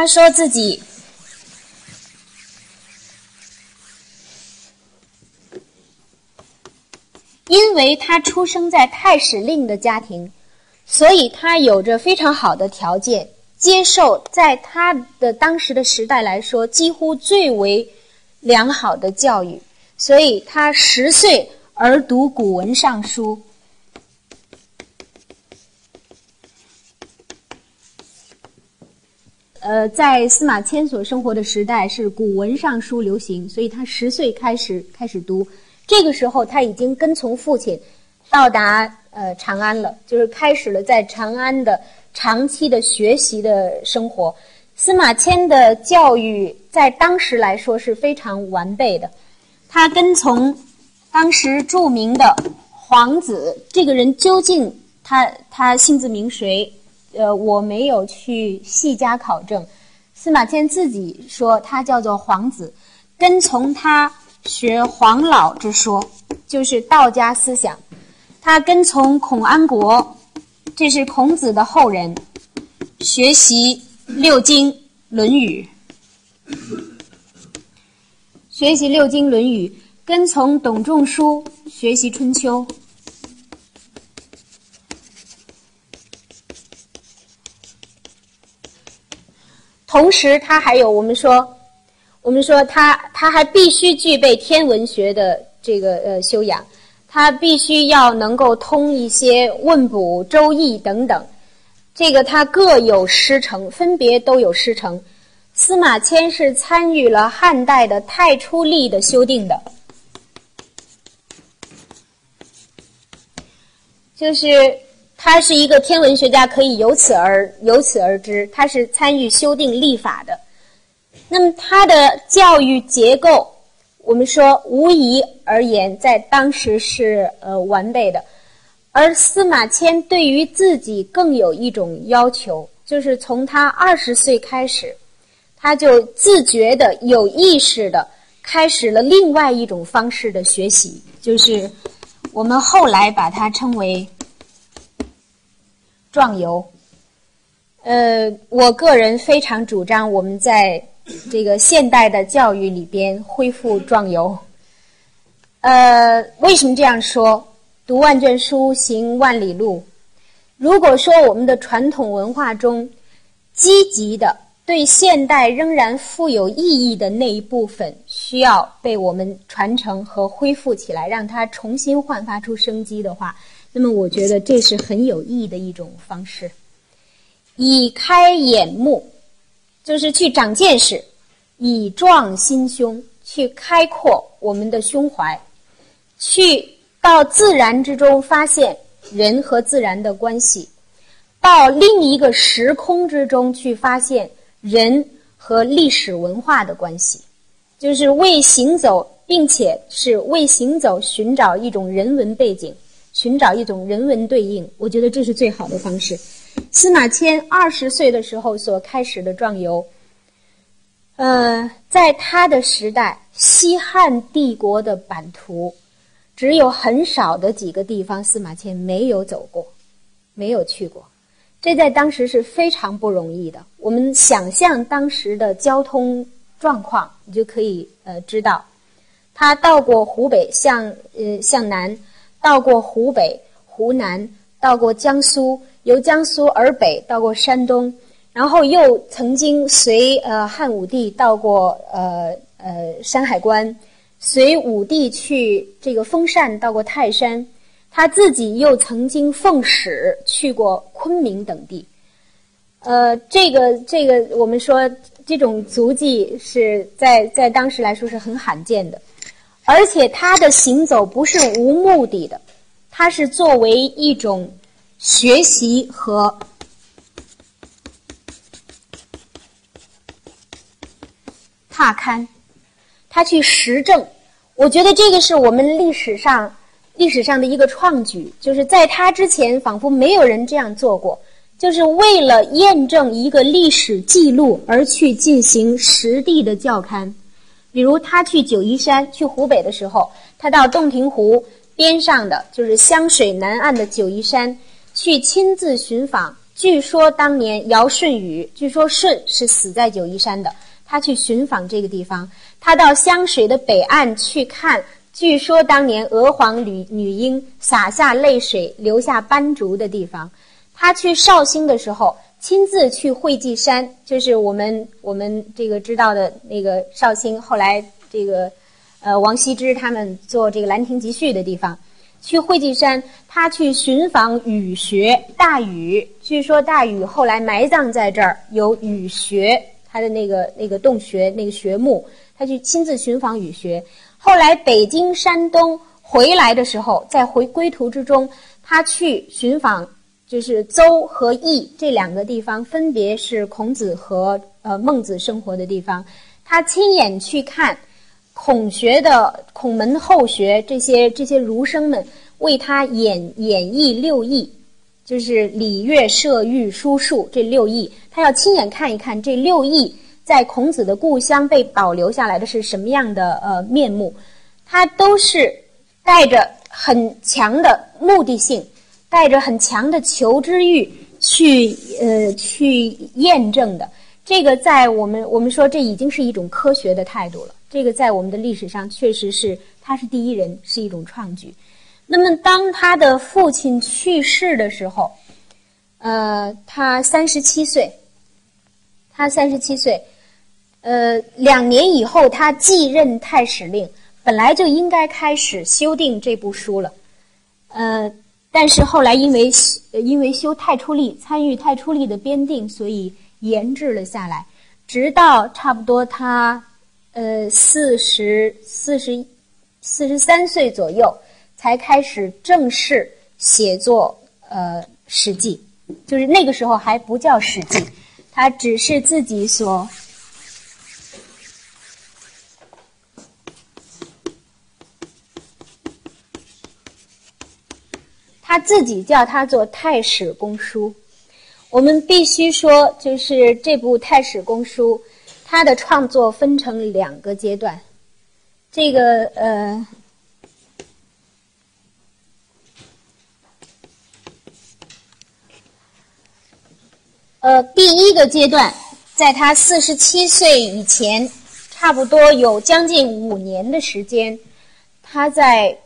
他说自己因为他出生在太史令的家庭，所以他有着非常好的条件，接受在他的当时的时代来说几乎最为良好的教育，所以他十岁而读古文尚书。呃，在司马迁所生活的时代是古文尚书流行，所以他十岁开始开始读。这个时候他已经跟从父亲到达呃长安了，就是开始了在长安的长期的学习的生活。司马迁的教育在当时来说是非常完备的，他跟从当时著名的皇子，这个人究竟他他姓字名谁？呃，我没有去细加考证。司马迁自己说他叫做皇子，跟从他学黄老之说，就是道家思想。他跟从孔安国，这是孔子的后人，学习六经《论语》，学习六经《论语》，跟从董仲舒学习春秋。同时，他还有我们说，我们说他他还必须具备天文学的这个呃修养，他必须要能够通一些问卜、周易等等，这个他各有师承，分别都有师承。司马迁是参与了汉代的太初历的修订的，就是。他是一个天文学家，可以由此而由此而知，他是参与修订历法的。那么他的教育结构，我们说无疑而言，在当时是呃完备的。而司马迁对于自己更有一种要求，就是从他二十岁开始，他就自觉的、有意识的开始了另外一种方式的学习，就是我们后来把它称为。壮游，呃，我个人非常主张我们在这个现代的教育里边恢复壮游。呃，为什么这样说？读万卷书，行万里路。如果说我们的传统文化中积极的对现代仍然富有意义的那一部分需要被我们传承和恢复起来，让它重新焕发出生机的话。那么，我觉得这是很有意义的一种方式，以开眼目，就是去长见识；以壮心胸，去开阔我们的胸怀，去到自然之中发现人和自然的关系，到另一个时空之中去发现人和历史文化的关系，就是为行走，并且是为行走寻找一种人文背景。寻找一种人文对应，我觉得这是最好的方式。司马迁二十岁的时候所开始的壮游，呃，在他的时代，西汉帝国的版图只有很少的几个地方，司马迁没有走过，没有去过，这在当时是非常不容易的。我们想象当时的交通状况，你就可以呃知道，他到过湖北，向呃向南。到过湖北、湖南，到过江苏，由江苏而北到过山东，然后又曾经随呃汉武帝到过呃呃山海关，随武帝去这个封禅到过泰山，他自己又曾经奉使去过昆明等地，呃，这个这个我们说这种足迹是在在当时来说是很罕见的。而且他的行走不是无目的的，他是作为一种学习和踏勘，他去实证。我觉得这个是我们历史上历史上的一个创举，就是在他之前仿佛没有人这样做过，就是为了验证一个历史记录而去进行实地的教勘。比如他去九嶷山，去湖北的时候，他到洞庭湖边上的，就是湘水南岸的九嶷山，去亲自寻访，据说当年尧舜禹，据说舜是死在九嶷山的，他去寻访这个地方，他到湘水的北岸去看。据说当年娥皇女女婴洒下泪水、留下斑竹的地方，他去绍兴的时候，亲自去会稽山，就是我们我们这个知道的那个绍兴，后来这个呃王羲之他们做这个《兰亭集序》的地方，去会稽山，他去寻访禹穴大禹。据说大禹后来埋葬在这儿，有禹穴，他的那个那个洞穴那个穴墓，他去亲自寻访禹穴。后来北京、山东回来的时候，在回归途之中，他去寻访，就是邹和邑这两个地方，分别是孔子和呃孟子生活的地方。他亲眼去看孔学的孔门后学这些这些儒生们为他演演绎六艺，就是礼乐射御书数这六艺，他要亲眼看一看这六艺。在孔子的故乡被保留下来的是什么样的呃面目？他都是带着很强的目的性，带着很强的求知欲去呃去验证的。这个在我们我们说这已经是一种科学的态度了。这个在我们的历史上确实是他是第一人，是一种创举。那么当他的父亲去世的时候，呃，他三十七岁，他三十七岁。呃，两年以后，他继任太史令，本来就应该开始修订这部书了。呃，但是后来因为因为修太初历，参与太初历的编订，所以延滞了下来。直到差不多他呃四十四十四十三岁左右，才开始正式写作呃《史记》，就是那个时候还不叫《史记》，他只是自己所。他自己叫他做《太史公书》，我们必须说，就是这部《太史公书》，它的创作分成两个阶段。这个呃，呃，第一个阶段，在他四十七岁以前，差不多有将近五年的时间，他在。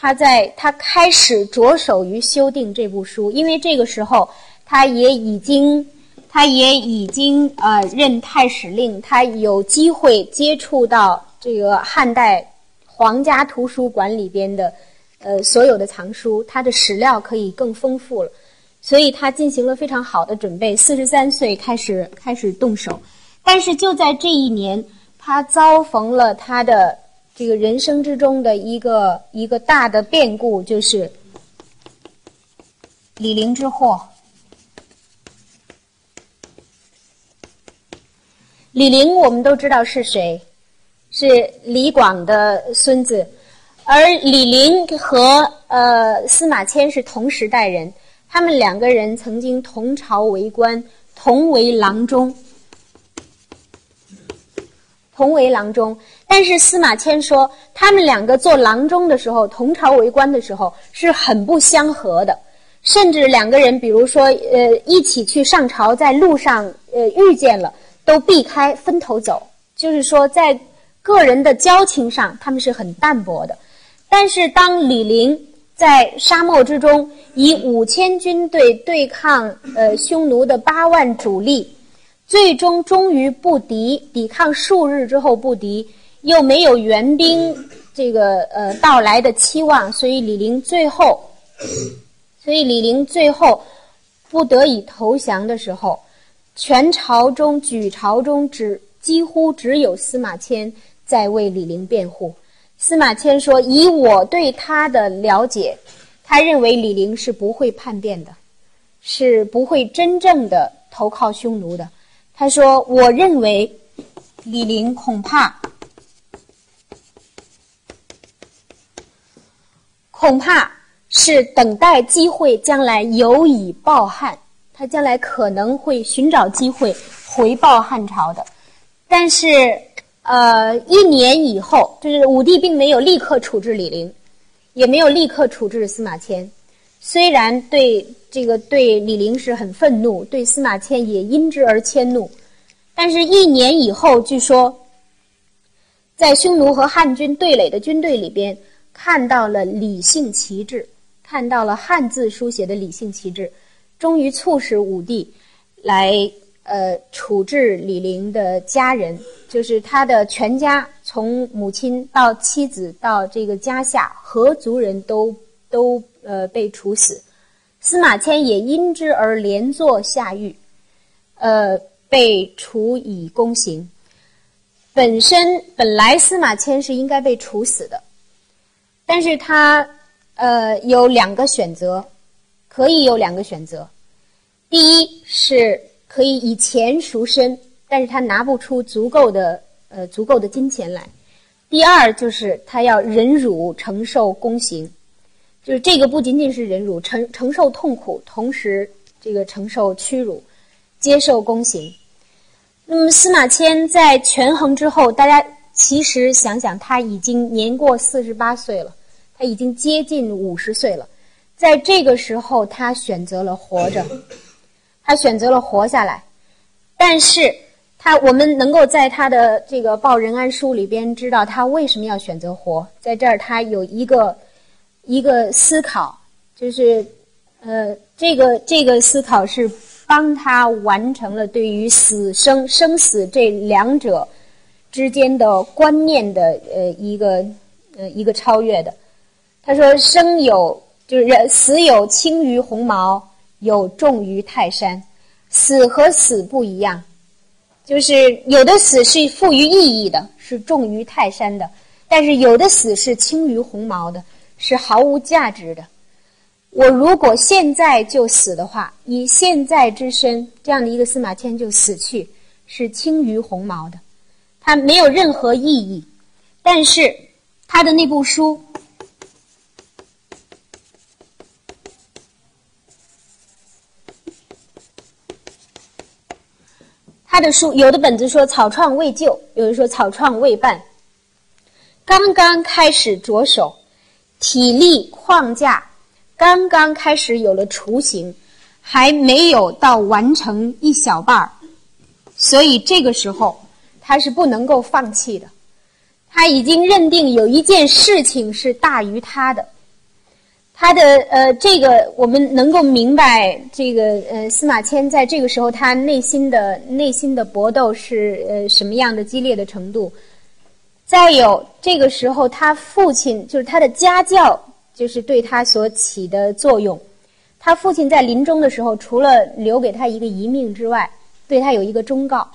他在他开始着手于修订这部书，因为这个时候他也已经，他也已经呃任太史令，他有机会接触到这个汉代皇家图书馆里边的呃所有的藏书，他的史料可以更丰富了，所以他进行了非常好的准备。四十三岁开始开始动手，但是就在这一年，他遭逢了他的。这个人生之中的一个一个大的变故，就是李陵之祸。李陵我们都知道是谁，是李广的孙子，而李陵和呃司马迁是同时代人，他们两个人曾经同朝为官，同为郎中，同为郎中。但是司马迁说，他们两个做郎中的时候，同朝为官的时候是很不相合的，甚至两个人，比如说，呃，一起去上朝，在路上，呃，遇见了，都避开，分头走。就是说，在个人的交情上，他们是很淡薄的。但是，当李陵在沙漠之中以五千军队对抗呃匈奴的八万主力，最终终于不敌，抵抗数日之后不敌。又没有援兵这个呃到来的期望，所以李陵最后，所以李陵最后不得已投降的时候，全朝中举朝中只几乎只有司马迁在为李陵辩护。司马迁说：“以我对他的了解，他认为李陵是不会叛变的，是不会真正的投靠匈奴的。”他说：“我认为李陵恐怕。”恐怕是等待机会，将来有以报汉。他将来可能会寻找机会回报汉朝的。但是，呃，一年以后，就是武帝并没有立刻处置李陵，也没有立刻处置司马迁。虽然对这个对李陵是很愤怒，对司马迁也因之而迁怒，但是，一年以后，据说在匈奴和汉军对垒的军队里边，看到了李姓旗帜，看到了汉字书写的李姓旗帜，终于促使武帝来呃处置李陵的家人，就是他的全家，从母亲到妻子到这个家下，何族人都都。呃，被处死，司马迁也因之而连坐下狱，呃，被处以宫刑。本身本来司马迁是应该被处死的，但是他呃有两个选择，可以有两个选择。第一是可以以钱赎身，但是他拿不出足够的呃足够的金钱来。第二就是他要忍辱承受宫刑。就是这个不仅仅是忍辱，承承受痛苦，同时这个承受屈辱，接受宫刑。那么司马迁在权衡之后，大家其实想想，他已经年过四十八岁了，他已经接近五十岁了，在这个时候，他选择了活着，他选择了活下来。但是他我们能够在他的这个《报任安书》里边知道他为什么要选择活，在这儿他有一个。一个思考，就是，呃，这个这个思考是帮他完成了对于死生生死这两者之间的观念的呃一个呃一个超越的。他说：“生有就是死有轻于鸿毛，有重于泰山。死和死不一样，就是有的死是富于意义的，是重于泰山的；但是有的死是轻于鸿毛的。”是毫无价值的。我如果现在就死的话，以现在之身，这样的一个司马迁就死去，是轻于鸿毛的，他没有任何意义。但是他的那部书，他的书有的本子说草创未就，有的说草创未半，刚刚开始着手。体力框架刚刚开始有了雏形，还没有到完成一小半儿，所以这个时候他是不能够放弃的。他已经认定有一件事情是大于他的。他的呃，这个我们能够明白，这个呃，司马迁在这个时候他内心的内心的搏斗是呃什么样的激烈的程度。再有，这个时候他父亲就是他的家教，就是对他所起的作用。他父亲在临终的时候，除了留给他一个遗命之外，对他有一个忠告。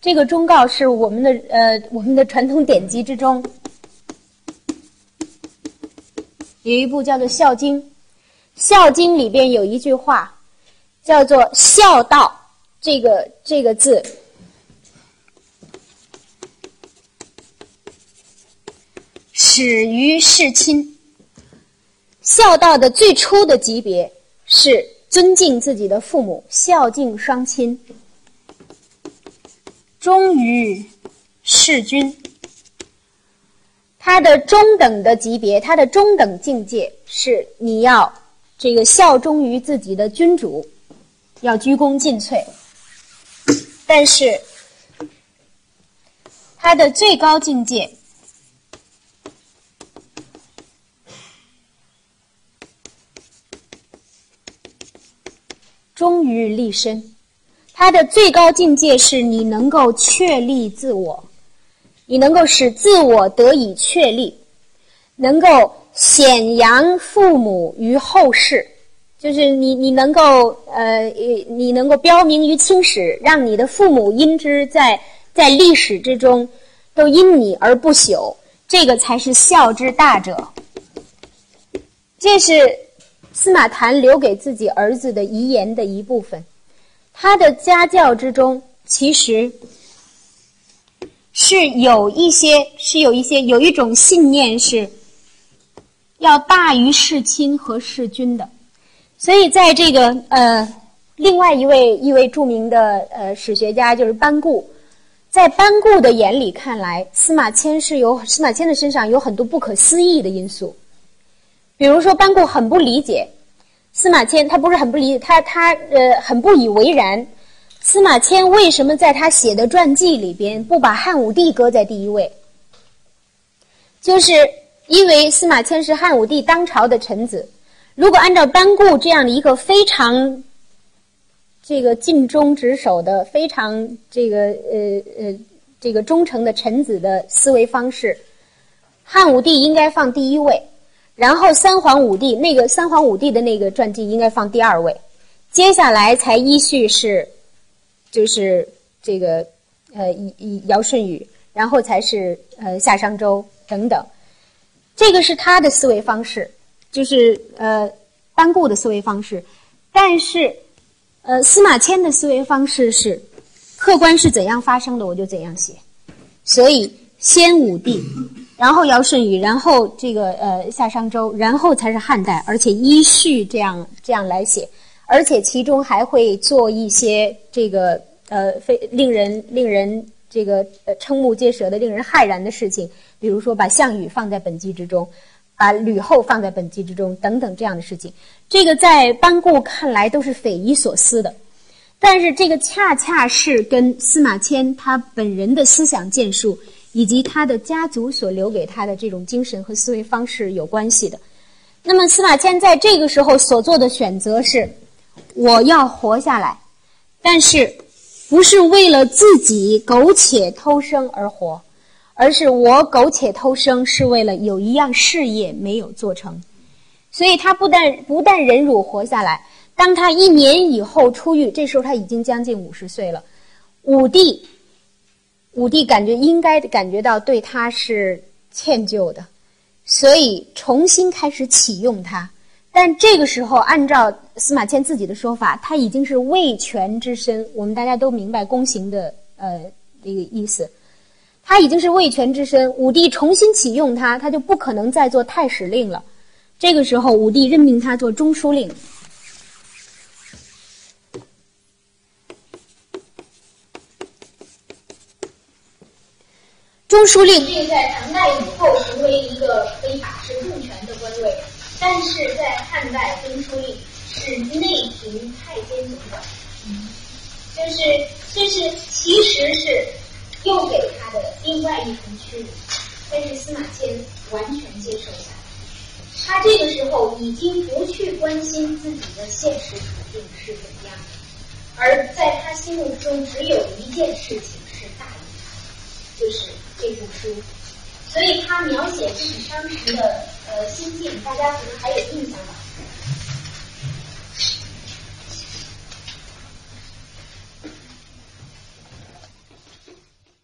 这个忠告是我们的呃我们的传统典籍之中有一部叫做《孝经》，《孝经》里边有一句话叫做“孝道”，这个这个字。始于事亲，孝道的最初的级别是尊敬自己的父母，孝敬双亲；忠于事君，他的中等的级别，他的中等境界是你要这个效忠于自己的君主，要鞠躬尽瘁。但是，他的最高境界。忠于立身，他的最高境界是你能够确立自我，你能够使自我得以确立，能够显扬父母于后世，就是你你能够呃你能够标明于青史，让你的父母因之在在历史之中都因你而不朽，这个才是孝之大者。这是。司马谈留给自己儿子的遗言的一部分，他的家教之中其实是有一些，是有一些，有一种信念是要大于世亲和世君的。所以，在这个呃，另外一位一位著名的呃史学家就是班固，在班固的眼里看来，司马迁是有司马迁的身上有很多不可思议的因素。比如说，班固很不理解，司马迁他不是很不理解他他呃很不以为然。司马迁为什么在他写的传记里边不把汉武帝搁在第一位？就是因为司马迁是汉武帝当朝的臣子，如果按照班固这样的一个非常这个尽忠职守的、非常这个呃呃这个忠诚的臣子的思维方式，汉武帝应该放第一位，然后三皇五帝那个三皇五帝的那个传记应该放第二位，接下来才依序是。就是这个，呃，以以尧舜禹，然后才是呃夏商周等等，这个是他的思维方式，就是呃班固的思维方式。但是，呃司马迁的思维方式是，客观是怎样发生的，我就怎样写。所以先武帝，然后尧舜禹，然后这个呃夏商周，然后才是汉代，而且依序这样这样来写。而且其中还会做一些这个呃非令人令人这个呃瞠目结舌的、令人骇然的事情，比如说把项羽放在本纪之中，把吕后放在本纪之中等等这样的事情，这个在班固看来都是匪夷所思的。但是这个恰恰是跟司马迁他本人的思想建树以及他的家族所留给他的这种精神和思维方式有关系的。那么司马迁在这个时候所做的选择是。我要活下来，但是不是为了自己苟且偷生而活，而是我苟且偷生是为了有一样事业没有做成，所以他不但不但忍辱活下来，当他一年以后出狱，这时候他已经将近五十岁了，武帝，武帝感觉应该感觉到对他是歉疚的，所以重新开始启用他。但这个时候，按照司马迁自己的说法，他已经是魏权之身。我们大家都明白宫刑的呃这个意思，他已经是魏权之身。武帝重新启用他，他就不可能再做太史令了。这个时候，武帝任命他做中书令。中书令并在唐代以后成为一个可以把持重权的官位。但是在汉代，中书令是内廷太监总管，就是就是其实是又给他的另外一层屈辱。但是司马迁完全接受下来，他这个时候已经不去关心自己的现实处境是怎么样的，而在他心目中只有一件事情是大于就是这部书。所以他描写自己当时的呃心境，大家可能还有印象吧？